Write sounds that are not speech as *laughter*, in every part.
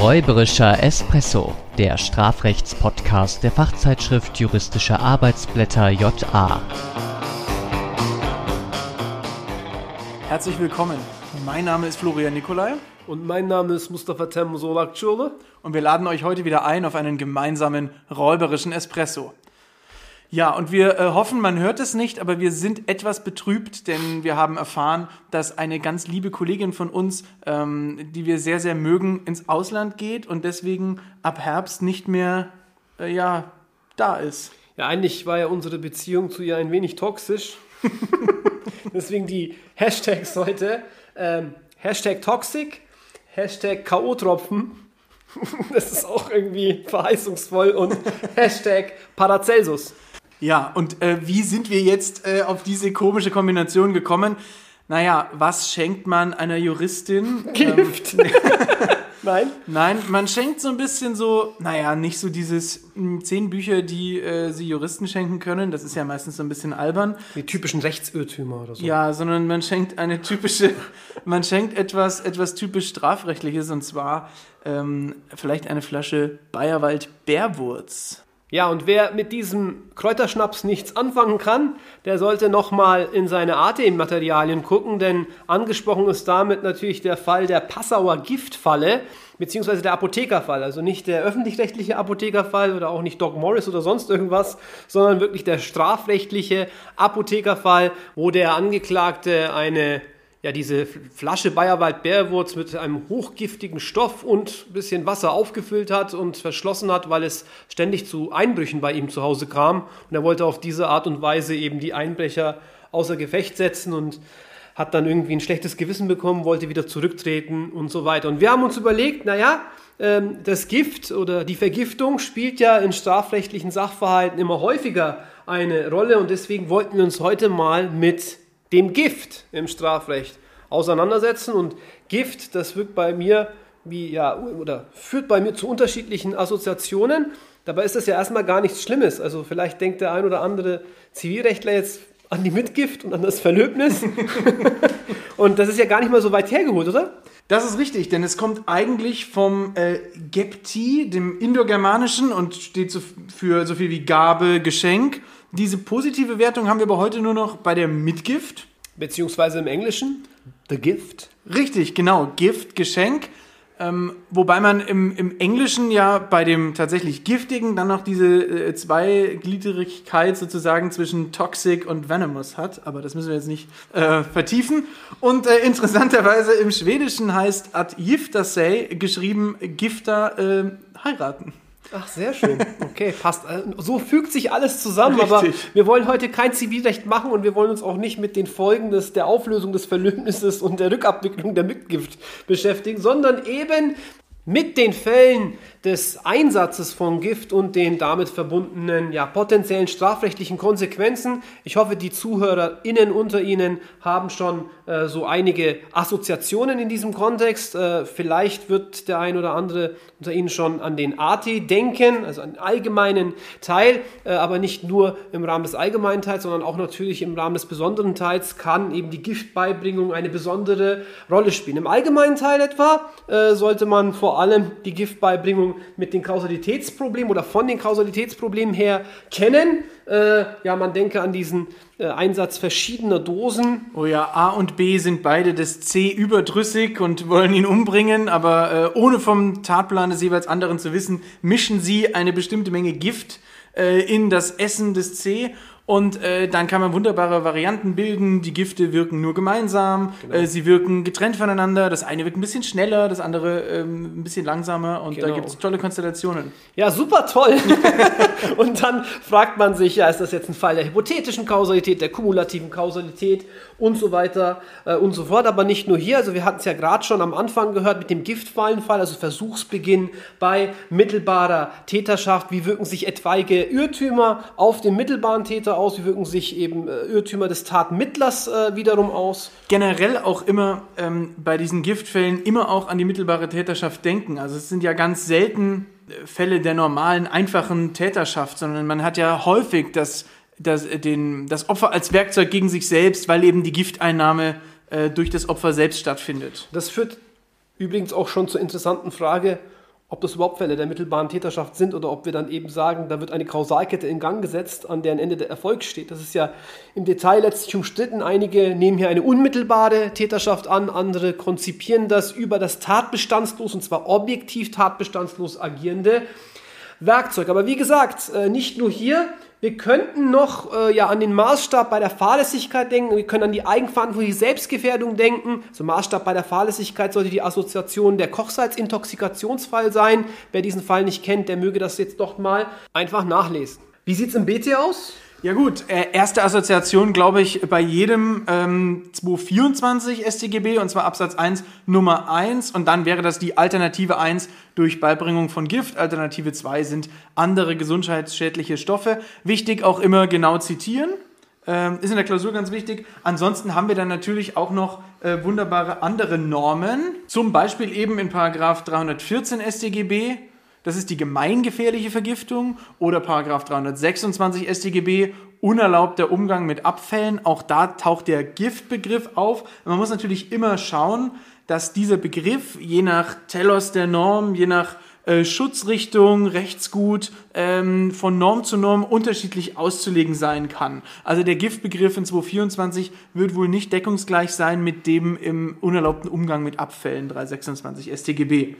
Räuberischer Espresso, der Strafrechtspodcast der Fachzeitschrift Juristische Arbeitsblätter JA. Herzlich willkommen. Mein Name ist Florian Nikolai. Und mein Name ist Mustafa Tem Solakçoğlu. Und wir laden euch heute wieder ein auf einen gemeinsamen räuberischen Espresso. Ja, und wir äh, hoffen, man hört es nicht, aber wir sind etwas betrübt, denn wir haben erfahren, dass eine ganz liebe Kollegin von uns, ähm, die wir sehr, sehr mögen, ins Ausland geht und deswegen ab Herbst nicht mehr, äh, ja, da ist. Ja, eigentlich war ja unsere Beziehung zu ihr ein wenig toxisch. *laughs* deswegen die Hashtags heute. Ähm, Hashtag Toxic, Hashtag K.O.-Tropfen. das ist auch irgendwie verheißungsvoll und Hashtag Paracelsus. Ja, und äh, wie sind wir jetzt äh, auf diese komische Kombination gekommen? Naja, was schenkt man einer Juristin? *laughs* Gift. Ähm, *laughs* Nein? Nein, man schenkt so ein bisschen so, naja, nicht so dieses mh, zehn Bücher, die äh, sie Juristen schenken können. Das ist ja meistens so ein bisschen albern. Die typischen Rechtsirrtümer oder so. Ja, sondern man schenkt eine typische, *laughs* man schenkt etwas, etwas typisch strafrechtliches und zwar ähm, vielleicht eine Flasche Bayerwald Bärwurz. Ja, und wer mit diesem Kräuterschnaps nichts anfangen kann, der sollte nochmal in seine ATM-Materialien gucken, denn angesprochen ist damit natürlich der Fall der Passauer Giftfalle, beziehungsweise der Apothekerfall. Also nicht der öffentlich-rechtliche Apothekerfall oder auch nicht Doc Morris oder sonst irgendwas, sondern wirklich der strafrechtliche Apothekerfall, wo der Angeklagte eine ja, diese Flasche Bayerwald Bärwurz mit einem hochgiftigen Stoff und ein bisschen Wasser aufgefüllt hat und verschlossen hat, weil es ständig zu Einbrüchen bei ihm zu Hause kam. Und er wollte auf diese Art und Weise eben die Einbrecher außer Gefecht setzen und hat dann irgendwie ein schlechtes Gewissen bekommen, wollte wieder zurücktreten und so weiter. Und wir haben uns überlegt, naja, ähm, das Gift oder die Vergiftung spielt ja in strafrechtlichen Sachverhalten immer häufiger eine Rolle und deswegen wollten wir uns heute mal mit dem Gift im Strafrecht auseinandersetzen. Und Gift, das wirkt bei mir wie, ja, oder führt bei mir zu unterschiedlichen Assoziationen. Dabei ist das ja erstmal gar nichts Schlimmes. Also vielleicht denkt der ein oder andere Zivilrechtler jetzt an die Mitgift und an das Verlöbnis. *laughs* und das ist ja gar nicht mal so weit hergeholt, oder? Das ist richtig, denn es kommt eigentlich vom äh, Gepti, dem Indogermanischen, und steht so für so viel wie Gabe, Geschenk. Diese positive Wertung haben wir aber heute nur noch bei der Mitgift. Beziehungsweise im Englischen The Gift. Richtig, genau. Gift, Geschenk. Ähm, wobei man im, im Englischen ja bei dem tatsächlich Giftigen dann noch diese äh, Zweigliedrigkeit sozusagen zwischen Toxic und Venomous hat. Aber das müssen wir jetzt nicht äh, vertiefen. Und äh, interessanterweise im Schwedischen heißt ad gifta sig geschrieben Gifter äh, heiraten. Ach, sehr schön. Okay, passt. Äh, So fügt sich alles zusammen, Richtig. aber wir wollen heute kein Zivilrecht machen und wir wollen uns auch nicht mit den Folgen des, der Auflösung des Verlöbnisses und der Rückabwicklung der Mitgift beschäftigen, sondern eben mit den Fällen des Einsatzes von Gift und den damit verbundenen ja, potenziellen strafrechtlichen Konsequenzen. Ich hoffe, die ZuhörerInnen unter Ihnen haben schon äh, so einige Assoziationen in diesem Kontext. Äh, vielleicht wird der ein oder andere unter Ihnen schon an den AT denken, also an den allgemeinen Teil, äh, aber nicht nur im Rahmen des allgemeinen Teils, sondern auch natürlich im Rahmen des besonderen Teils kann eben die Giftbeibringung eine besondere Rolle spielen. Im allgemeinen Teil etwa äh, sollte man vor allem die Giftbeibringung mit den Kausalitätsproblemen oder von den Kausalitätsproblemen her kennen. Äh, ja, man denke an diesen äh, Einsatz verschiedener Dosen. Oh ja, A und B sind beide des C überdrüssig und wollen ihn umbringen, aber äh, ohne vom Tatplan des jeweils anderen zu wissen, mischen sie eine bestimmte Menge Gift äh, in das Essen des C und äh, dann kann man wunderbare Varianten bilden. Die Gifte wirken nur gemeinsam, äh, sie wirken getrennt voneinander. Das eine wirkt ein bisschen schneller, das andere ähm, ein bisschen langsamer und da Genau. gibt es tolle Konstellationen. Ja, super toll. *laughs* und dann fragt man sich, ja, ist das jetzt ein Fall der hypothetischen Kausalität, der kumulativen Kausalität und so weiter äh, und so fort. Aber nicht nur hier, also wir hatten es ja gerade schon am Anfang gehört mit dem Giftfallenfall, also Versuchsbeginn bei mittelbarer Täterschaft. Wie wirken sich etwaige Irrtümer auf den mittelbaren Täter aus? Wie wirken sich eben äh, Irrtümer des Tatmittlers äh, wiederum aus? generell auch immer ähm, bei diesen Giftfällen immer auch an die mittelbare Täterschaft denken. Also es sind ja ganz selten äh, Fälle der normalen, einfachen Täterschaft, sondern man hat ja häufig das, das, äh, den, das Opfer als Werkzeug gegen sich selbst, weil eben die Gifteinnahme äh, durch das Opfer selbst stattfindet. Das führt übrigens auch schon zur interessanten Frage, ob das überhaupt Fälle der mittelbaren Täterschaft sind oder ob wir dann eben sagen, da wird eine Kausalkette in Gang gesetzt, an deren Ende der Erfolg steht. Das ist ja im Detail letztlich umstritten. Einige nehmen hier eine unmittelbare Täterschaft an, andere konzipieren das über das tatbestandslos, und zwar objektiv tatbestandslos agierende Werkzeug. Aber wie gesagt, äh, nicht nur hier, wir könnten noch äh, ja, an den Maßstab bei der Fahrlässigkeit denken, wir können an die eigenverantwortliche Selbstgefährdung denken. Also Maßstab bei der Fahrlässigkeit sollte die Assoziation der Kochsalzintoxikationsfall sein. Wer diesen Fall nicht kennt, der möge das jetzt doch mal einfach nachlesen. Wie sieht es im BT aus? Ja gut, äh, erste Assoziation, glaube ich, bei jedem ähm, 224 StGB und zwar Absatz 1 Nummer 1 und dann wäre das die Alternative 1 durch Beibringung von Gift. Alternative 2 sind andere gesundheitsschädliche Stoffe. Wichtig auch immer genau zitieren. Ähm, ist in der Klausur ganz wichtig. Ansonsten haben wir dann natürlich auch noch äh, wunderbare andere Normen. Zum Beispiel eben in Paragraph 314 StGB das ist die gemeingefährliche Vergiftung oder Paragraph 326 StGB, unerlaubter Umgang mit Abfällen. Auch da taucht der Giftbegriff auf. Man muss natürlich immer schauen, dass dieser Begriff je nach Telos der Norm, je nach äh, Schutzrichtung, Rechtsgut ähm, von Norm zu Norm unterschiedlich auszulegen sein kann. Also der Giftbegriff in 224 wird wohl nicht deckungsgleich sein mit dem im unerlaubten Umgang mit Abfällen 326 StGB.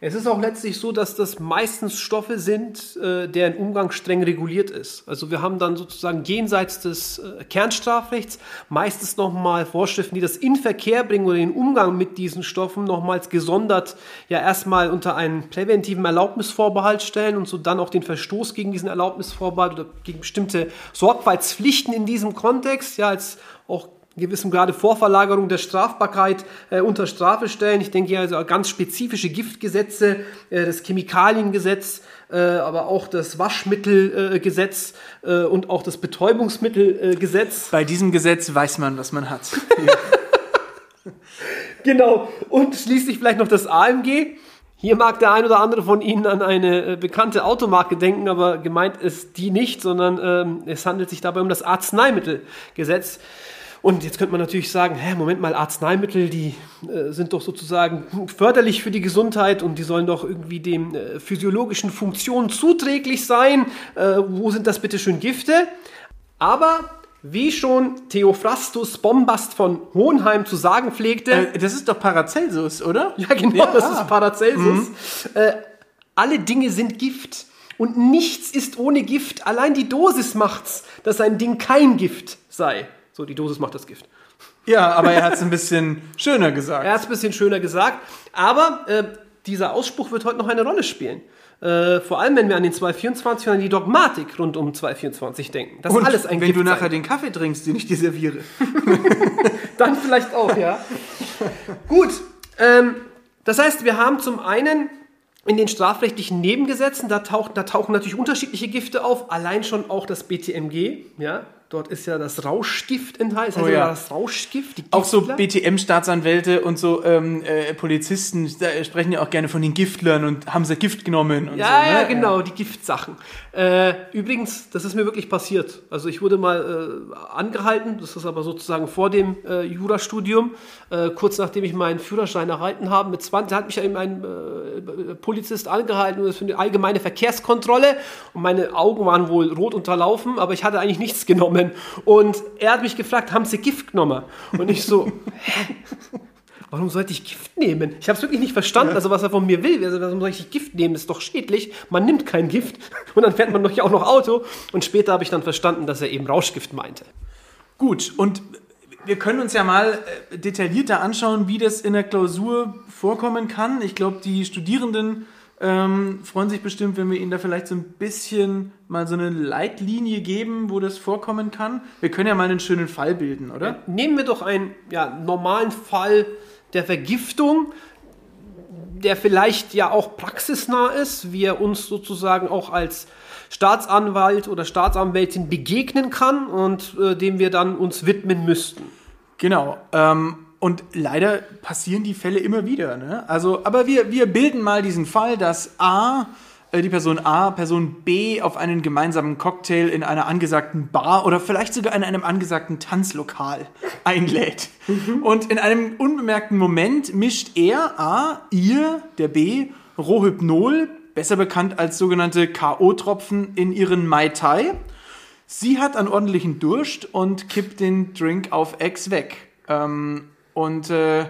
Es ist auch letztlich so, dass das meistens Stoffe sind, äh, deren Umgang streng reguliert ist. Also wir haben dann sozusagen jenseits des äh, Kernstrafrechts meistens nochmal Vorschriften, die das in Verkehr bringen oder den Umgang mit diesen Stoffen nochmals gesondert ja erstmal unter einen präventiven Erlaubnisvorbehalt stellen und so dann auch den Verstoß gegen diesen Erlaubnisvorbehalt oder gegen bestimmte Sorgfaltspflichten in diesem Kontext ja als auch gewissem Grade Vorverlagerung der Strafbarkeit äh, unter Strafe stellen. Ich denke hier also ganz spezifische Giftgesetze, äh, das Chemikaliengesetz, äh, aber auch das Waschmittelgesetz äh, und auch das Betäubungsmittelgesetz. Bei diesem Gesetz weiß man, was man hat. *laughs* genau. Und schließlich vielleicht noch das AMG. Hier mag der ein oder andere von Ihnen an eine äh, bekannte Automarke denken, aber gemeint ist die nicht, sondern ähm, es handelt sich dabei um das Arzneimittelgesetz. Und jetzt könnte man natürlich sagen, hä, Moment mal, Arzneimittel, die äh, sind doch sozusagen förderlich für die Gesundheit und die sollen doch irgendwie dem äh, physiologischen Funktionen zuträglich sein. Äh, wo sind das bitte schön Gifte? Aber wie schon Theophrastus Bombast von Hohenheim zu sagen pflegte. Äh, das ist doch Paracelsus, oder? *laughs* Ja, genau, ja, das ah. ist Paracelsus. Mhm. Äh, alle Dinge sind Gift. Und nichts ist ohne Gift. Allein die Dosis macht's, dass ein Ding kein Gift sei. So, die Dosis macht das Gift. Ja, aber er hat es ein bisschen schöner gesagt. Er hat es ein bisschen schöner gesagt. Aber äh, dieser Ausspruch wird heute noch eine Rolle spielen. Äh, vor allem, wenn wir an den 224 und an die Dogmatik rund um 224 denken. Das und ist alles ein wenn Gift du nachher sein. den Kaffee trinkst, den ich dir serviere. *laughs* Dann vielleicht auch, ja. Gut. Ähm, das heißt, wir haben zum einen in den strafrechtlichen Nebengesetzen, da, taucht, da tauchen natürlich unterschiedliche Gifte auf, allein schon auch das BTMG, ja, Dort ist ja das Rauschgift enthalten. Das heißt oh ja. das Rauschgift. auch so BTM-Staatsanwälte und so ähm, äh, Polizisten sprechen ja auch gerne von den Giftlern und haben sie Gift genommen. Und ja, so, ne? ja, genau, die Giftsachen. Äh, übrigens, das ist mir wirklich passiert. Also ich wurde mal äh, angehalten, das ist aber sozusagen vor dem äh, Jurastudium, äh, kurz nachdem ich meinen Führerschein erhalten habe. Mit 20 hat mich eben ein äh, Polizist angehalten, das für eine allgemeine Verkehrskontrolle. Und meine Augen waren wohl rot unterlaufen, aber ich hatte eigentlich nichts genommen genommen. Und er hat mich gefragt, haben Sie Gift genommen? Und ich so, *laughs* hä? Warum sollte ich Gift nehmen? Ich habe es wirklich nicht verstanden, also was er von mir will. Also, warum soll ich Gift nehmen? Das ist doch schädlich. Man nimmt kein Gift und dann fährt man doch ja auch noch Auto. Und später habe ich dann verstanden, dass er eben Rauschgift meinte. Gut, und wir können uns ja mal äh, detaillierter anschauen, wie das in der Klausur vorkommen kann. Ich glaube, die Studierenden ähm, freuen sich bestimmt, wenn wir Ihnen da vielleicht so ein bisschen mal so eine Leitlinie geben, wo das vorkommen kann. Wir können ja mal einen schönen Fall bilden, oder? Ja, nehmen wir doch einen ja, normalen Fall der Vergiftung, der vielleicht ja auch praxisnah ist, wie er uns sozusagen auch als Staatsanwalt oder Staatsanwältin begegnen kann und äh, dem wir dann uns widmen müssten. Genau. Ähm, und leider passieren die Fälle immer wieder. Ne? Also, aber wir, wir bilden mal diesen Fall, dass A, äh, die Person A, Person B auf einen gemeinsamen Cocktail in einer angesagten Bar oder vielleicht sogar in einem angesagten Tanzlokal *laughs* einlädt. Und in einem unbemerkten Moment mischt er A, ihr, der B, Rohypnol, besser bekannt als sogenannte K.O.-Tropfen, in ihren Mai Tai. Sie hat einen ordentlichen Durst und kippt den Drink auf Ex weg. Ähm, und äh,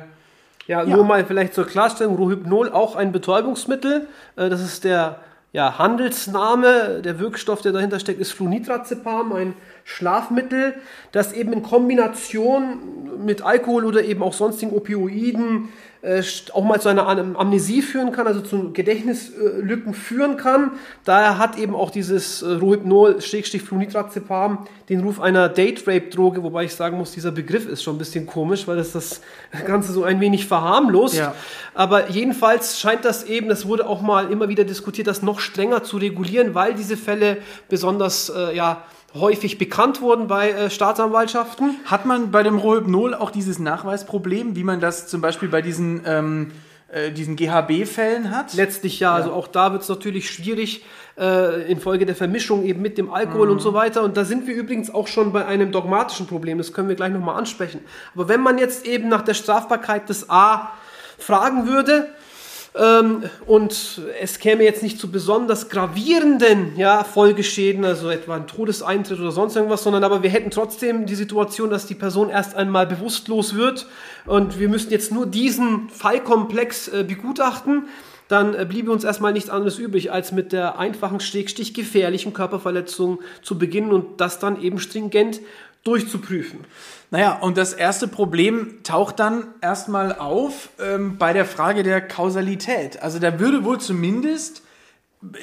Ja, nur mal vielleicht zur Klarstellung, Rohypnol auch ein Betäubungsmittel. Äh, Das ist der ja, Handelsname. Der Wirkstoff, der dahinter steckt, ist Flunitrazepam, ein Schlafmittel, das eben in Kombination mit Alkohol oder eben auch sonstigen Opioiden auch mal zu einer Am- Amnesie führen kann, also zu Gedächtnislücken führen kann. Daher hat eben auch dieses äh, Rohypnol, Schrägstrich Flunitrazepam, den Ruf einer Date-Rape-Droge, wobei ich sagen muss, dieser Begriff ist schon ein bisschen komisch, weil das das Ganze so ein wenig verharmlost. Ja. Aber jedenfalls scheint das eben, das wurde auch mal immer wieder diskutiert, das noch strenger zu regulieren, weil diese Fälle besonders äh, ja, häufig bekannt wurden bei äh, Staatsanwaltschaften. Hat man bei dem Rohypnol auch dieses Nachweisproblem, wie man das zum Beispiel bei diesen, ähm, äh, diesen GHB-Fällen hat? Letztlich ja, also auch da wird es natürlich schwierig äh, infolge der Vermischung eben mit dem Alkohol und so weiter. Und da sind wir übrigens auch schon bei einem dogmatischen Problem, das können wir gleich nochmal ansprechen. Aber wenn man jetzt eben nach der Strafbarkeit des A fragen würde, und es käme jetzt nicht zu besonders gravierenden ja, Folgeschäden, also etwa ein Todeseintritt oder sonst irgendwas, sondern aber wir hätten trotzdem die Situation, dass die Person erst einmal bewusstlos wird. Und wir müssten jetzt nur diesen Fallkomplex äh, begutachten, dann äh, bliebe uns erstmal nichts anderes übrig, als mit der einfachen, schrägstich gefährlichen Körperverletzung zu beginnen und das dann eben stringent durchzuprüfen. Naja, und das erste Problem taucht dann erstmal auf ähm, bei der Frage der Kausalität. Also da würde wohl zumindest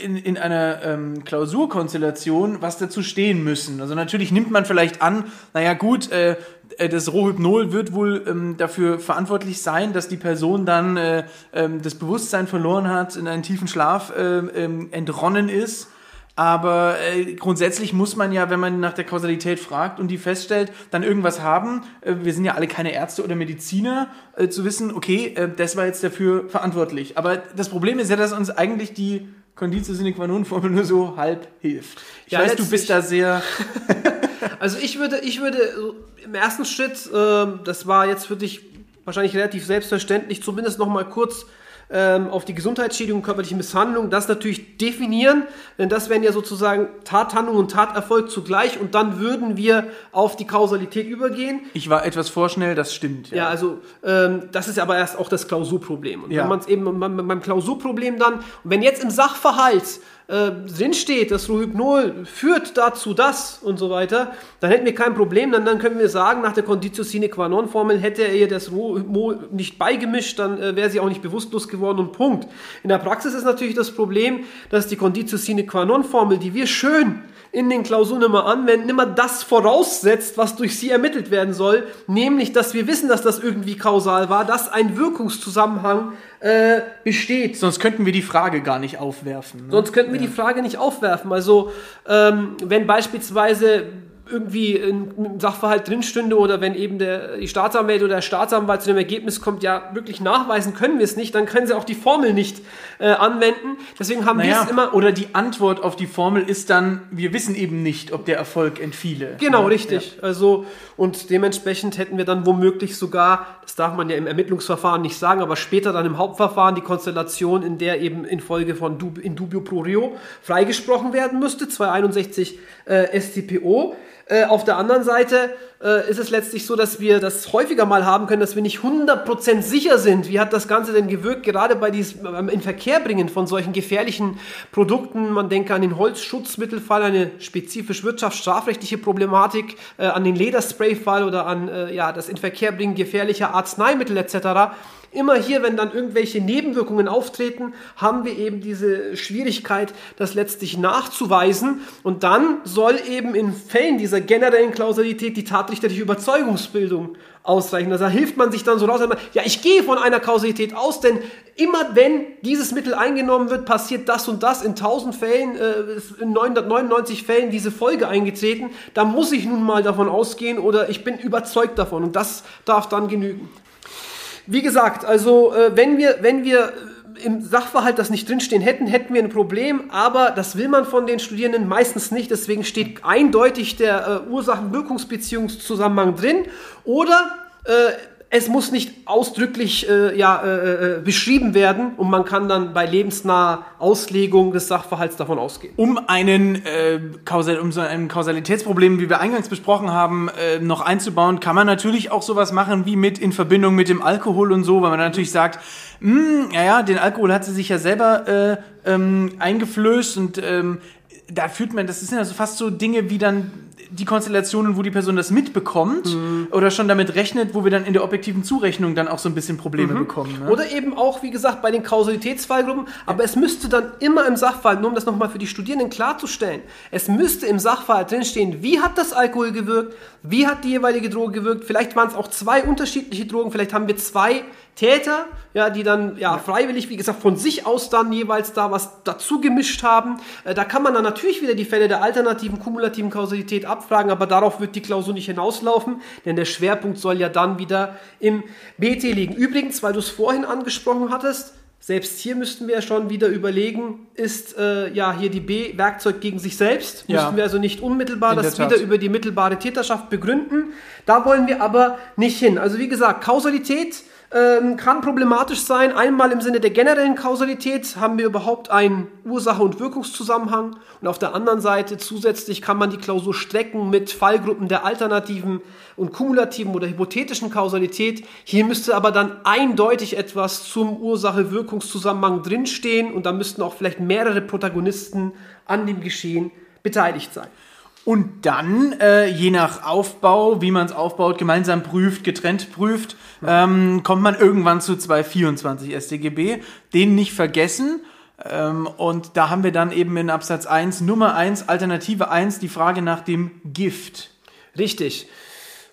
in, in einer ähm, Klausurkonstellation was dazu stehen müssen. Also natürlich nimmt man vielleicht an, naja gut, äh, äh, das Rohypnol wird wohl ähm, dafür verantwortlich sein, dass die Person dann äh, ähm, das Bewusstsein verloren hat, in einen tiefen Schlaf äh, ähm, entronnen ist. Aber äh, grundsätzlich muss man ja, wenn man nach der Kausalität fragt und die feststellt, dann irgendwas haben. Äh, wir sind ja alle keine Ärzte oder Mediziner, äh, zu wissen, okay, äh, das war jetzt dafür verantwortlich. Aber das Problem ist ja, dass uns eigentlich die Conditio sine qua non Formel nur so halb hilft. Ich Ja, weiß, du bist da sehr. *laughs* Also ich würde, ich würde äh, im ersten Schritt, ähm, das war jetzt für dich wahrscheinlich relativ selbstverständlich, zumindest noch mal kurz ähm, auf die Gesundheitsschädigung, körperliche Misshandlung, das natürlich definieren, denn das wären ja sozusagen Tathandlung und Taterfolg zugleich und dann würden wir auf die Kausalität übergehen. Ich war etwas vorschnell, das stimmt. Ja, also ähm, das ist aber erst auch das Klausurproblem. Und Ja. wenn man es eben beim, beim Klausurproblem dann, und wenn jetzt im Sachverhalt äh, drinsteht, das Rohypnol führt dazu das und so weiter, dann hätten wir kein Problem. Dann, dann können wir sagen, nach der Conditio sine qua non Formel hätte er ihr das Rohypnol nicht beigemischt, dann äh, wäre sie auch nicht bewusstlos geworden und Punkt. In der Praxis ist natürlich das Problem, dass die Conditio sine qua non Formel, die wir schön in den Klausuren immer anwenden, immer das voraussetzt, was durch sie ermittelt werden soll, nämlich, dass wir wissen, dass das irgendwie kausal war, dass ein Wirkungszusammenhang äh, besteht. Sonst könnten wir die Frage gar nicht aufwerfen. Ne? Sonst könnten wir die Frage nicht aufwerfen. Also, ähm, wenn beispielsweise irgendwie ein Sachverhalt drinstünde oder wenn eben der, die Staatsanwälte oder der Staatsanwalt zu dem Ergebnis kommt, ja, wirklich nachweisen können wir es nicht, dann können sie auch die Formel nicht äh, anwenden. Deswegen haben wir Naja, es immer. oder die Antwort auf die Formel ist dann, wir wissen eben nicht, ob der Erfolg entfiele. Genau, Ja, richtig. Also, und dementsprechend hätten wir dann womöglich sogar, das darf man ja im Ermittlungsverfahren nicht sagen, aber später dann im Hauptverfahren die Konstellation, in der eben infolge von Dub in dubio pro rio freigesprochen werden müsste, 261 äh, StPO. Äh, auf der anderen Seite äh, ist es letztlich so, dass wir das häufiger mal haben können, dass wir nicht 100% sicher sind. Wie hat das Ganze denn gewirkt, gerade bei diesem beim in Verkehr bringen von solchen gefährlichen Produkten? Man denke an den Holzschutzmittelfall, eine spezifisch wirtschaftsstrafrechtliche Problematik, äh, an den Ledersprayfall oder an äh, ja, das Inverkehrbringen gefährlicher Arzneimittel etc. Immer hier, wenn dann irgendwelche Nebenwirkungen auftreten, haben wir eben diese Schwierigkeit, das letztlich nachzuweisen. Und dann soll eben in Fällen dieser generellen Klausalität die tatrichterliche Überzeugungsbildung ausreichen. Also da hilft man sich dann so raus, ja, ich gehe von einer Kausalität aus, denn immer wenn dieses Mittel eingenommen wird, passiert das und das. In 1000 Fällen, äh, in 999 Fällen diese Folge eingetreten. Da muss ich nun mal davon ausgehen oder ich bin überzeugt davon. Und das darf dann genügen. Wie gesagt, also äh, wenn wir, wenn wir äh, im Sachverhalt das nicht drinstehen hätten, hätten wir ein Problem, aber das will man von den Studierenden meistens nicht. Deswegen steht eindeutig der äh, Ursachen-Wirkungsbeziehungszusammenhang drin. Oder äh, es muss nicht ausdrücklich äh, ja, äh, äh, beschrieben werden und man kann dann bei lebensnaher Auslegung des Sachverhalts davon ausgehen. Um einen, äh, Kausal, um so ein Kausalitätsproblem, wie wir eingangs besprochen haben, äh, noch einzubauen, kann man natürlich auch sowas machen wie mit in Verbindung mit dem Alkohol und so, weil man natürlich sagt, hm, ja, ja, den Alkohol hat sie sich ja selber äh, ähm, eingeflößt und ähm, da führt man, das sind ja so fast so Dinge wie dann die Konstellationen, wo die Person das mitbekommt mhm. oder schon damit rechnet, wo wir dann in der objektiven Zurechnung dann auch so ein bisschen Probleme mhm. bekommen. Ne? Oder eben auch, wie gesagt, bei den Kausalitätsfallgruppen, aber es müsste dann immer im Sachverhalt, nur um das nochmal für die Studierenden klarzustellen, es müsste im Sachverhalt drinstehen, wie hat das Alkohol gewirkt, wie hat die jeweilige Droge gewirkt, vielleicht waren es auch zwei unterschiedliche Drogen, vielleicht haben wir zwei Täter, ja, die dann ja, freiwillig, wie gesagt, von sich aus dann jeweils da was dazu gemischt haben. Äh, da kann man dann natürlich wieder die Fälle der alternativen kumulativen Kausalität abfragen, aber darauf wird die Klausur nicht hinauslaufen, denn der Schwerpunkt soll ja dann wieder im BT liegen. Übrigens, weil du es vorhin angesprochen hattest, selbst hier müssten wir schon wieder überlegen, ist äh, ja hier die B Werkzeug gegen sich selbst? Ja. Müssten wir also nicht unmittelbar das wieder über die mittelbare Täterschaft begründen. Da wollen wir aber nicht hin. Also wie gesagt, Kausalität ähm, kann problematisch sein. Einmal im Sinne der generellen Kausalität haben wir überhaupt einen Ursache- und Wirkungszusammenhang. Und auf der anderen Seite zusätzlich kann man die Klausur strecken mit Fallgruppen der alternativen und kumulativen oder hypothetischen Kausalität. Hier müsste aber dann eindeutig etwas zum Ursache-Wirkungszusammenhang drinstehen und da müssten auch vielleicht mehrere Protagonisten an dem Geschehen beteiligt sein. Und dann, äh, je nach Aufbau, wie man es aufbaut, gemeinsam prüft, getrennt prüft, ähm, kommt man irgendwann zu 224 StGB. Den nicht vergessen. Ähm, und da haben wir dann eben in Absatz 1 Nummer 1, Alternative 1, die Frage nach dem Gift. Richtig.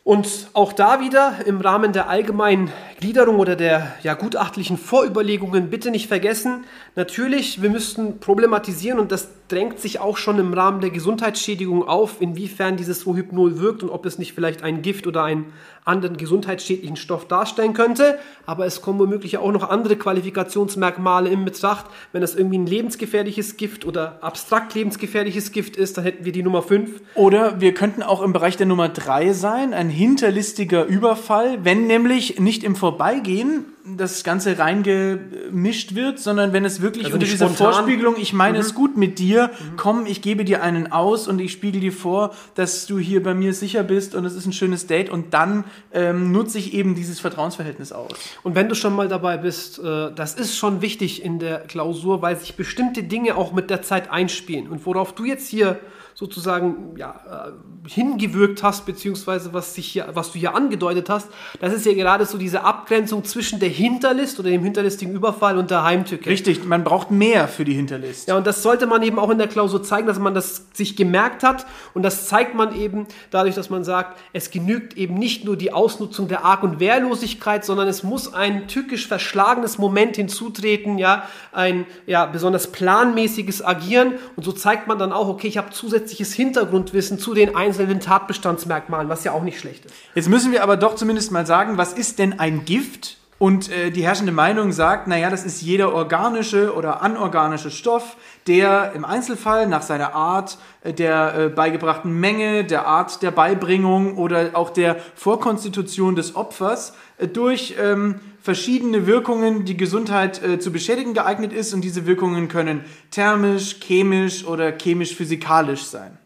Und auch da wieder im Rahmen der allgemeinen Gliederung oder der ja, gutachtlichen Vorüberlegungen bitte nicht vergessen, natürlich, wir müssten problematisieren und das drängt sich auch schon im Rahmen der Gesundheitsschädigung auf, inwiefern dieses Rohypnol wirkt und ob es nicht vielleicht ein Gift oder einen anderen gesundheitsschädlichen Stoff darstellen könnte. Aber es kommen womöglich auch noch andere Qualifikationsmerkmale in Betracht. Wenn das irgendwie ein lebensgefährliches Gift oder abstrakt lebensgefährliches Gift ist, dann hätten wir die Nummer 5. Oder wir könnten auch im Bereich der Nummer 3 sein, ein hinterlistiger Überfall, wenn nämlich nicht im Vorbeigehen das Ganze reingemischt wird, sondern wenn es wirklich also unter dieser. Vorspiegelung, ich meine mhm. es gut mit dir, mhm. komm, ich gebe dir einen aus und ich spiegel dir vor, dass du hier bei mir sicher bist und es ist ein schönes Date und dann ähm, nutze ich eben dieses Vertrauensverhältnis aus. Und wenn du schon mal dabei bist, äh, das ist schon wichtig in der Klausur, weil sich bestimmte Dinge auch mit der Zeit einspielen und worauf du jetzt hier sozusagen ja, äh, hingewirkt hast, beziehungsweise was, sich hier, was du hier angedeutet hast, das ist ja gerade so diese Abgrenzung zwischen der Hinterlist oder dem hinterlistigen Überfall und der Heimtücke. Richtig, man braucht mehr für die Hinterlist. Ja, und das sollte man eben auch in der Klausur zeigen, dass man das sich gemerkt hat. Und das zeigt man eben dadurch, dass man sagt, es genügt eben nicht nur die Ausnutzung der Arg- und Wehrlosigkeit, sondern es muss ein tückisch verschlagenes Moment hinzutreten, ja, ein ja, besonders planmäßiges Agieren. Und so zeigt man dann auch, okay, ich habe zusätzliches Hintergrundwissen zu den einzelnen Tatbestandsmerkmalen, was ja auch nicht schlecht ist. Jetzt müssen wir aber doch zumindest mal sagen, was ist denn ein Gift? Und äh, die herrschende Meinung sagt, naja, das ist jeder organische oder anorganische Stoff, der im Einzelfall nach seiner Art, äh, der äh, beigebrachten Menge, der Art der Beibringung oder auch der Vorkonstitution des Opfers äh, durch ähm, verschiedene Wirkungen die Gesundheit äh, zu beschädigen geeignet ist. Und diese Wirkungen können thermisch, chemisch oder chemisch-physikalisch sein.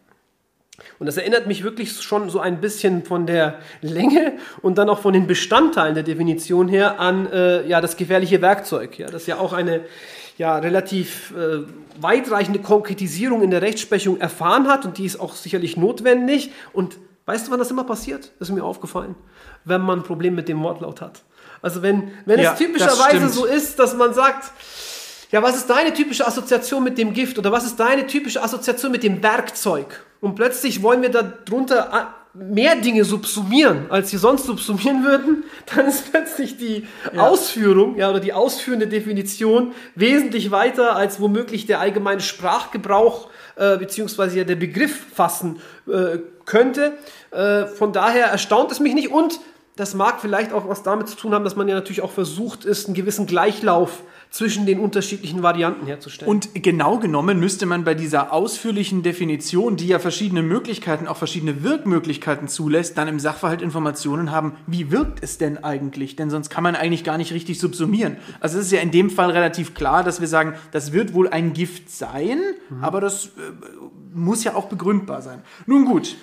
Und das erinnert mich wirklich schon so ein bisschen von der Länge und dann auch von den Bestandteilen der Definition her an äh, ja, das gefährliche Werkzeug. Ja, das ja auch eine ja, relativ äh, weitreichende Konkretisierung in der Rechtsprechung erfahren hat und die ist auch sicherlich notwendig. Und weißt du, wann das immer passiert? Das ist mir aufgefallen, wenn man ein Problem mit dem Wortlaut hat. Also wenn, wenn ja, es typischerweise so ist, dass man sagt, ja, was ist deine typische Assoziation mit dem Gift oder was ist deine typische Assoziation mit dem Werkzeug? Und plötzlich wollen wir darunter äh, mehr Dinge subsumieren, als sie sonst subsumieren würden, *laughs* dann ist plötzlich die ja. Ausführung ja, oder die ausführende Definition wesentlich weiter, als womöglich der allgemeine Sprachgebrauch äh, beziehungsweise der Begriff fassen äh, könnte. Äh, von daher erstaunt es mich nicht und das mag vielleicht auch was damit zu tun haben, dass man ja natürlich auch versucht ist, einen gewissen Gleichlauf zwischen den unterschiedlichen Varianten herzustellen. Und genau genommen müsste man bei dieser ausführlichen Definition, die ja verschiedene Möglichkeiten, auch verschiedene Wirkmöglichkeiten zulässt, dann im Sachverhalt Informationen haben, wie wirkt es denn eigentlich? Denn sonst kann man eigentlich gar nicht richtig subsumieren. Also es ist ja in dem Fall relativ klar, dass wir sagen, das wird wohl ein Gift sein, mhm. aber das äh, muss ja auch begründbar sein. Nun gut,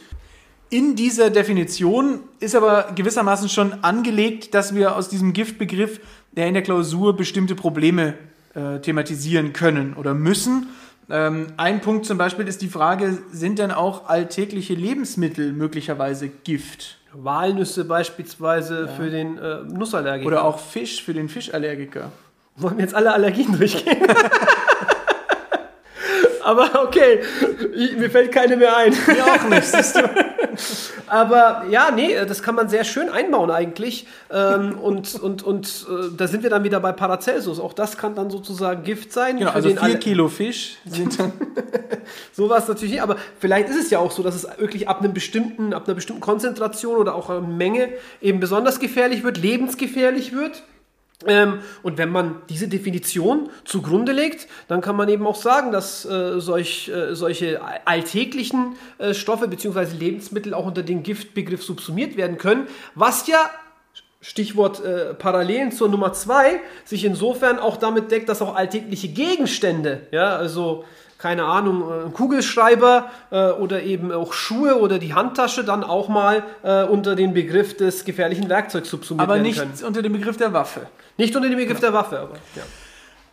in dieser Definition ist aber gewissermaßen schon angelegt, dass wir aus diesem Giftbegriff, der in der Klausur bestimmte Probleme äh, thematisieren können oder müssen. Ähm, ein Punkt zum Beispiel ist die Frage, sind denn auch alltägliche Lebensmittel möglicherweise Gift? Walnüsse beispielsweise ja. für den äh, Nussallergiker. Oder auch Fisch für den Fischallergiker. Wollen wir jetzt alle Allergien durchgehen? *laughs* Aber okay, ich, mir fällt keine mehr ein. Mir auch nicht, siehst du. *laughs* Aber ja, nee, das kann man sehr schön einbauen eigentlich. Ähm, und und, und äh, da sind wir dann wieder bei Paracelsus. Auch das kann dann sozusagen Gift sein. Genau, also vier Kilo Fisch sind dann. *laughs* Sowas natürlich nicht, aber vielleicht ist es ja auch so, dass es wirklich ab einem bestimmten, ab einer bestimmten Konzentration oder auch Menge eben besonders gefährlich wird, lebensgefährlich wird. Ähm, und wenn man diese Definition zugrunde legt, dann kann man eben auch sagen, dass äh, solch, äh, solche alltäglichen äh, Stoffe bzw. Lebensmittel auch unter den Giftbegriff subsumiert werden können, was ja Stichwort äh, Parallelen zur Nummer zwei sich insofern auch damit deckt, dass auch alltägliche Gegenstände, ja, also keine Ahnung, äh, ein Kugelschreiber äh, oder eben auch Schuhe oder die Handtasche dann auch mal äh, unter den Begriff des gefährlichen Werkzeugs subsumiert aber werden können. Aber nicht unter dem Begriff der Waffe. Nicht unter dem Begriff ja. der Waffe, aber ja.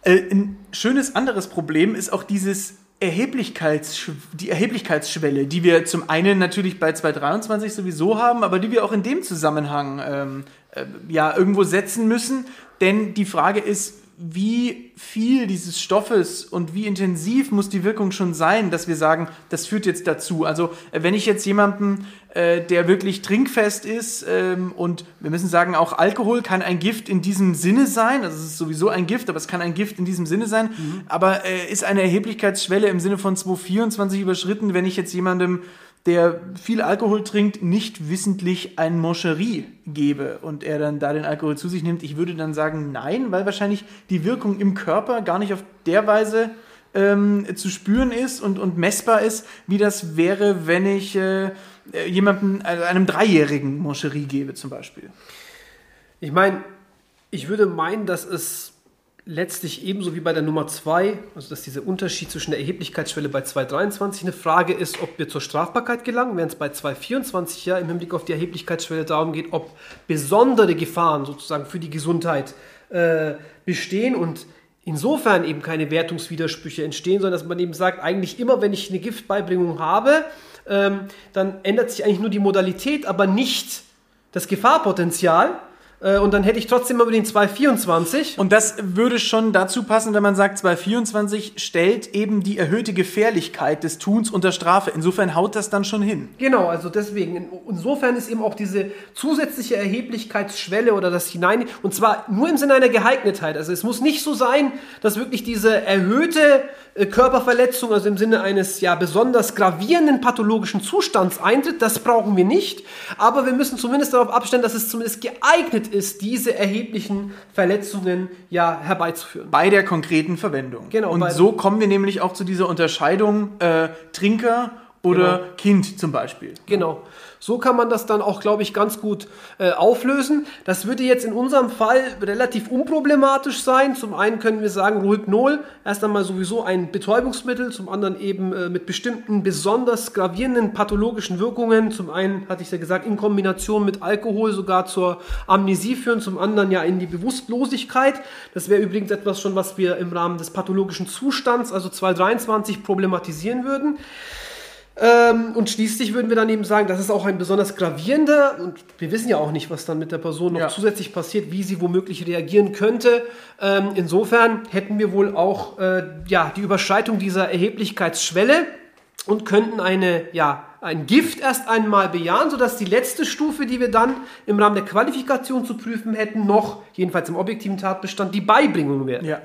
Äh, ein schönes anderes Problem ist auch dieses Erheblichkeits, die Erheblichkeitsschwelle, die wir zum einen natürlich bei 223 sowieso haben, aber die wir auch in dem Zusammenhang ähm, äh, ja irgendwo setzen müssen. Denn die Frage ist, wie viel dieses Stoffes und wie intensiv muss die Wirkung schon sein, dass wir sagen, das führt jetzt dazu. Also äh, wenn ich jetzt jemanden, äh, der wirklich trinkfest ist ähm, und wir müssen sagen, auch Alkohol kann ein Gift in diesem Sinne sein, also es ist sowieso ein Gift, aber es kann ein Gift in diesem Sinne sein, mhm. aber äh, ist eine Erheblichkeitsschwelle im Sinne von 224 überschritten, wenn ich jetzt jemandem der viel Alkohol trinkt, nicht wissentlich ein Moncherie gebe und er dann da den Alkohol zu sich nimmt. Ich würde dann sagen, nein, weil wahrscheinlich die Wirkung im Körper gar nicht auf der Weise ähm, zu spüren ist und, und messbar ist, wie das wäre, wenn ich äh, jemandem, also einem Dreijährigen Moncherie gebe zum Beispiel. Ich meine, ich würde meinen, dass es letztlich ebenso wie bei der Nummer 2, also dass dieser Unterschied zwischen der Erheblichkeitsschwelle bei 223 eine Frage ist, ob wir zur Strafbarkeit gelangen, während es bei 224 ja im Hinblick auf die Erheblichkeitsschwelle darum geht, ob besondere Gefahren sozusagen für die Gesundheit äh, bestehen und insofern eben keine Wertungswidersprüche entstehen, sondern dass man eben sagt, eigentlich immer, wenn ich eine Giftbeibringung habe, ähm, dann ändert sich eigentlich nur die Modalität, aber nicht das Gefahrpotenzial. Äh, und dann hätte ich trotzdem über den 224. Und das würde schon dazu passen, wenn man sagt, 224 stellt eben die erhöhte Gefährlichkeit des Tuns unter Strafe. Insofern haut das dann schon hin. Genau, also deswegen. Insofern ist eben auch diese zusätzliche Erheblichkeitsschwelle oder das hinein, und zwar nur im Sinne einer Geeignetheit. Also es muss nicht so sein, dass wirklich diese erhöhte äh, Körperverletzung, also im Sinne eines ja besonders gravierenden pathologischen Zustands eintritt. Das brauchen wir nicht. Aber wir müssen zumindest darauf abstellen, dass es zumindest geeignet ist, diese erheblichen Verletzungen ja herbeizuführen. Bei der konkreten Verwendung. Genau. Und so kommen wir nämlich auch zu dieser Unterscheidung äh, Trinker oder genau. Kind zum Beispiel. Genau. So kann man das dann auch, glaube ich, ganz gut äh, auflösen. Das würde jetzt in unserem Fall relativ unproblematisch sein. Zum einen können wir sagen, Rohypnol, erst einmal sowieso ein Betäubungsmittel, zum anderen eben äh, mit bestimmten besonders gravierenden pathologischen Wirkungen. Zum einen, hatte ich ja gesagt, in Kombination mit Alkohol sogar zur Amnesie führen, zum anderen ja in die Bewusstlosigkeit. Das wäre übrigens etwas schon, was wir im Rahmen des pathologischen Zustands, also 223, problematisieren würden. Ähm, und schließlich würden wir dann eben sagen, das ist auch ein besonders gravierender, und wir wissen ja auch nicht, was dann mit der Person noch ja. zusätzlich passiert, wie sie womöglich reagieren könnte. Ähm, insofern hätten wir wohl auch äh, ja, die Überschreitung dieser Erheblichkeitsschwelle und könnten eine, ja, ein Gift erst einmal bejahen, sodass die letzte Stufe, die wir dann im Rahmen der Qualifikation zu prüfen hätten, noch, jedenfalls im objektiven Tatbestand, die Beibringung wäre. Ja.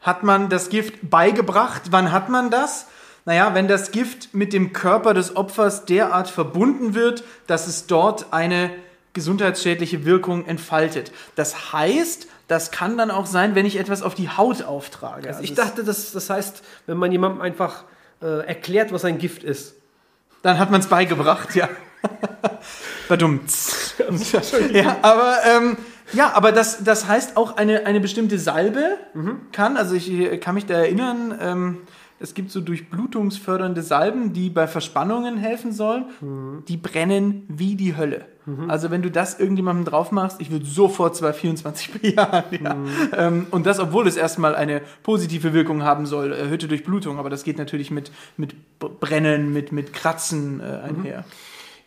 Hat man das Gift beigebracht? Wann hat man das? Naja, wenn das Gift mit dem Körper des Opfers derart verbunden wird, dass es dort eine gesundheitsschädliche Wirkung entfaltet. Das heißt, das kann dann auch sein, wenn ich etwas auf die Haut auftrage. Also ich dachte, das, das heißt, wenn man jemandem einfach äh, erklärt, was ein Gift ist. Dann hat man es beigebracht, ja. *laughs* Verdummt. ja, aber ähm, ja, aber das, das heißt auch eine, eine bestimmte Salbe mhm. kann, also ich kann mich da erinnern, ähm, es gibt so durchblutungsfördernde Salben, die bei Verspannungen helfen sollen. Mhm. Die brennen wie die Hölle. Mhm. Also wenn du das irgendjemandem drauf machst, ich würde sofort 224 *laughs* bejahen. Ja. Mhm. Ähm, und das, obwohl es erstmal eine positive Wirkung haben soll, erhöhte Durchblutung. Aber das geht natürlich mit, mit Brennen, mit, mit Kratzen äh, einher.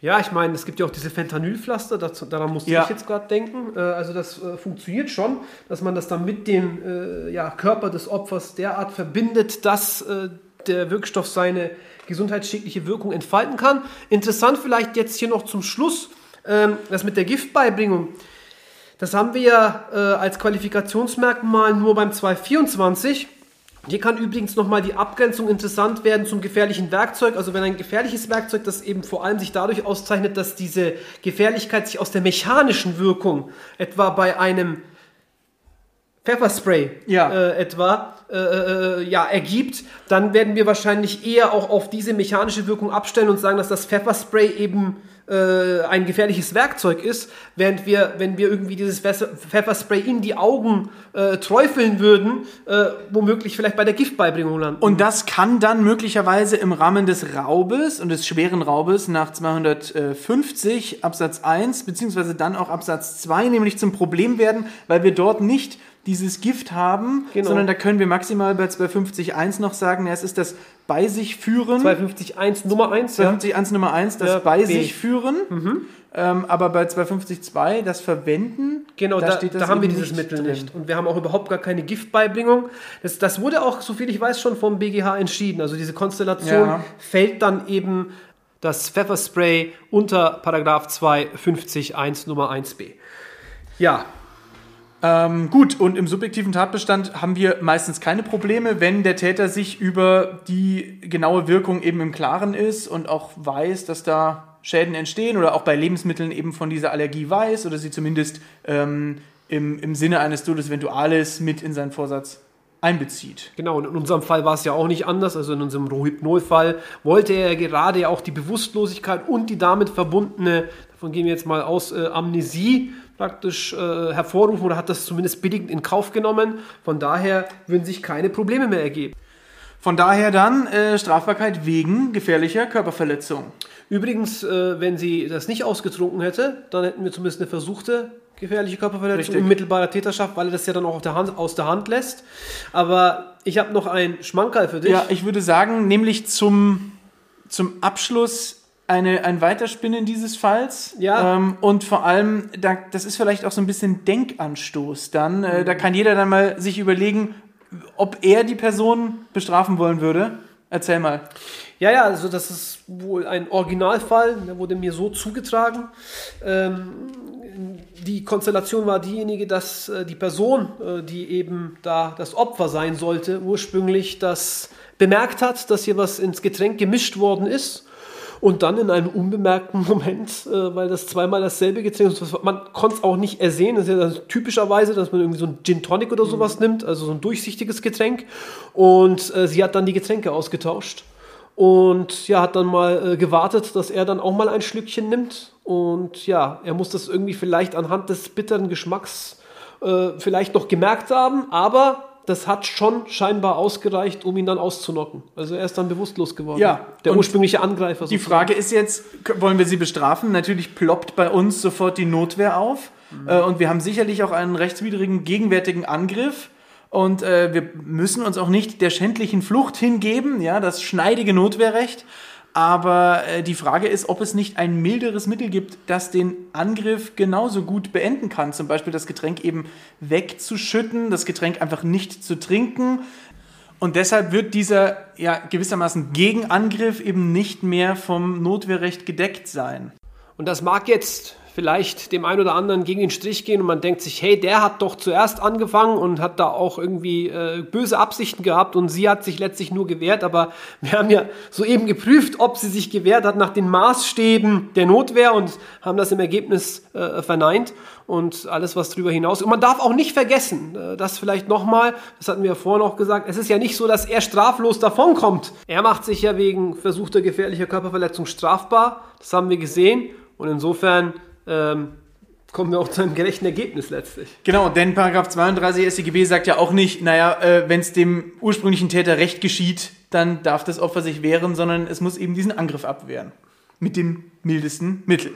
Ja, ich meine, es gibt ja auch diese Fentanylpflaster, dazu, daran musste ja. ich jetzt gerade denken. Äh, also das äh, funktioniert schon, dass man das dann mit dem äh, ja, Körper des Opfers derart verbindet, dass der Wirkstoff seine gesundheitsschädliche Wirkung entfalten kann. Interessant vielleicht jetzt hier noch zum Schluss, ähm, das mit der Giftbeibringung. Das haben wir ja als Qualifikationsmerkmal nur beim 224. Hier kann übrigens nochmal die Abgrenzung interessant werden zum gefährlichen Werkzeug. Also wenn ein gefährliches Werkzeug, das eben vor allem sich dadurch auszeichnet, dass diese Gefährlichkeit sich aus der mechanischen Wirkung, etwa bei einem Pfefferspray ja. äh, etwa, äh, äh, ja, ergibt, dann werden wir wahrscheinlich eher auch auf diese mechanische Wirkung abstellen und sagen, dass das Pfefferspray eben äh, ein gefährliches Werkzeug ist, während wir, wenn wir irgendwie dieses Pfefferspray in die Augen äh, träufeln würden, äh, womöglich vielleicht bei der Giftbeibringung landen. Und das kann dann möglicherweise im Rahmen des Raubes und des schweren Raubes nach 250 Absatz 1 beziehungsweise dann auch Absatz 2 nämlich zum Problem werden, weil wir dort nicht dieses Gift haben, genau. sondern da können wir maximal bei 250.1 noch sagen, ja, es ist das bei sich führen. 250.1 Nummer 1. 250.1 ja. Nummer 1, das ja, bei B. sich führen. Mhm. Ähm, aber bei 250.2 das Verwenden, genau, da, da, da haben wir dieses Mittel drin. nicht. Und wir haben auch überhaupt gar keine Giftbeibringung. Das, das wurde auch, soviel ich weiß, schon vom BGH entschieden. Also diese Konstellation ja. fällt dann eben das Pfefferspray unter Paragraph 250.1 Nummer 1b. Ja, ähm, gut, und im subjektiven Tatbestand haben wir meistens keine Probleme, wenn der Täter sich über die genaue Wirkung eben im Klaren ist und auch weiß, dass da Schäden entstehen oder auch bei Lebensmitteln eben von dieser Allergie weiß oder sie zumindest ähm, im, im Sinne eines Todes Eventuales mit in seinen Vorsatz einbezieht. Genau, und in unserem Fall war es ja auch nicht anders. Also in unserem Rohypnol-Fall wollte er gerade auch die Bewusstlosigkeit und die damit verbundene, davon gehen wir jetzt mal aus, äh, Amnesie praktisch äh, hervorrufen oder hat das zumindest billigend in Kauf genommen. Von daher würden sich keine Probleme mehr ergeben. Von daher dann äh, Strafbarkeit wegen gefährlicher Körperverletzung. Übrigens, äh, wenn sie das nicht ausgetrunken hätte, dann hätten wir zumindest eine versuchte gefährliche Körperverletzung unmittelbarer Täterschaft, weil er das ja dann auch der Hand, aus der Hand lässt. Aber ich habe noch ein Schmankerl für dich. Ja, ich würde sagen, nämlich zum, zum Abschluss eine, ein Weiterspinnen dieses Falls. Ja. Ähm, und vor allem, da, das ist vielleicht auch so ein bisschen Denkanstoß dann. Äh, mhm. Da kann jeder dann mal sich überlegen, ob er die Person bestrafen wollen würde. Erzähl mal. Ja, ja, also das ist wohl ein Originalfall, der wurde mir so zugetragen. Ähm, die Konstellation war diejenige, dass äh, die Person, äh, die eben da das Opfer sein sollte, ursprünglich das bemerkt hat, dass hier was ins Getränk gemischt worden ist und dann in einem unbemerkten Moment, äh, weil das zweimal dasselbe Getränk ist, man konnte es auch nicht ersehen, das ist ja typischerweise, dass man irgendwie so ein Gin Tonic oder sowas mhm. nimmt, also so ein durchsichtiges Getränk. Und äh, sie hat dann die Getränke ausgetauscht und ja, hat dann mal äh, gewartet, dass er dann auch mal ein Schlückchen nimmt. Und ja, er muss das irgendwie vielleicht anhand des bitteren Geschmacks äh, vielleicht noch gemerkt haben, aber das hat schon scheinbar ausgereicht, um ihn dann auszunocken. Also er ist dann bewusstlos geworden. Ja. Der ursprüngliche Angreifer. Die Frage ist jetzt, wollen wir sie bestrafen? Natürlich ploppt bei uns sofort die Notwehr auf. Mhm. Äh, und wir haben sicherlich auch einen rechtswidrigen gegenwärtigen Angriff. Und äh, wir müssen uns auch nicht der schändlichen Flucht hingeben, ja, das schneidige Notwehrrecht. Aber äh, die Frage ist, ob es nicht ein milderes Mittel gibt, das den Angriff genauso gut beenden kann. Zum Beispiel das Getränk eben wegzuschütten, das Getränk einfach nicht zu trinken. Und deshalb wird dieser ja, gewissermaßen Gegenangriff eben nicht mehr vom Notwehrrecht gedeckt sein. Und das mag jetzt vielleicht dem einen oder anderen gegen den Strich gehen und man denkt sich, hey, der hat doch zuerst angefangen und hat da auch irgendwie äh, böse Absichten gehabt und sie hat sich letztlich nur gewehrt, aber wir haben ja soeben geprüft, ob sie sich gewehrt hat nach den Maßstäben der Notwehr und haben das im Ergebnis äh, verneint und alles, was darüber hinaus. Und man darf auch nicht vergessen, äh, das vielleicht nochmal, das hatten wir ja vorhin auch gesagt, es ist ja nicht so, dass er straflos davonkommt. Er macht sich ja wegen versuchter gefährlicher Körperverletzung strafbar, das haben wir gesehen und insofern ähm, kommen wir auch zu einem gerechten Ergebnis letztlich. Genau, denn Paragraph 32 StGB sagt ja auch nicht, naja, äh, wenn es dem ursprünglichen Täter recht geschieht, dann darf das Opfer sich wehren, sondern es muss eben diesen Angriff abwehren. Mit dem mildesten Mittel.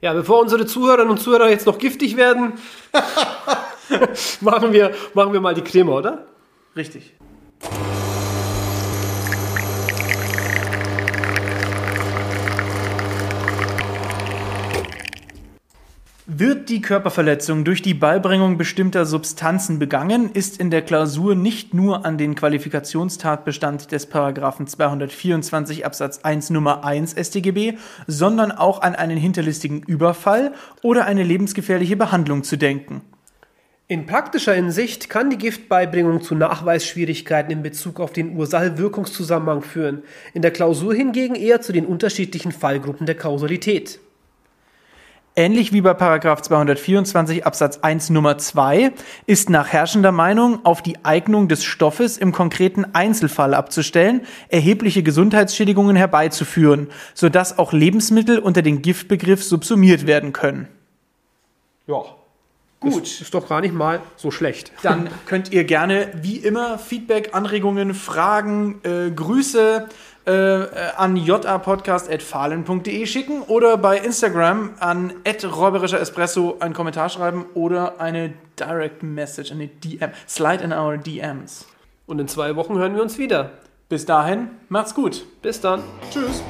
Ja, bevor unsere Zuhörerinnen und Zuhörer jetzt noch giftig werden, *laughs* *laughs* machen, wir, machen wir mal die Creme, oder? Richtig. Wird die Körperverletzung durch die Beibringung bestimmter Substanzen begangen, ist in der Klausur nicht nur an den Qualifikationstatbestand des Paragraphen 224 Absatz 1 Nummer 1 StGB, sondern auch an einen hinterlistigen Überfall oder eine lebensgefährliche Behandlung zu denken. In praktischer Hinsicht kann die Giftbeibringung zu Nachweisschwierigkeiten in Bezug auf den Ursache-Wirkungszusammenhang führen, in der Klausur hingegen eher zu den unterschiedlichen Fallgruppen der Kausalität. Ähnlich wie bei Paragraph 224 Absatz 1 Nummer 2 ist nach herrschender Meinung auf die Eignung des Stoffes im konkreten Einzelfall abzustellen, erhebliche Gesundheitsschädigungen herbeizuführen, sodass auch Lebensmittel unter den Giftbegriff subsumiert werden können. Ja. Gut. Ist, ist doch gar nicht mal so schlecht. Dann könnt ihr gerne, wie immer, Feedback, Anregungen, Fragen, äh, Grüße äh, an japodcast.fahlen.de schicken oder bei Instagram an räuberischer Espresso einen Kommentar schreiben oder eine Direct Message, eine DM. Slide in our DMs. Und in zwei Wochen hören wir uns wieder. Bis dahin, macht's gut. Bis dann. Tschüss.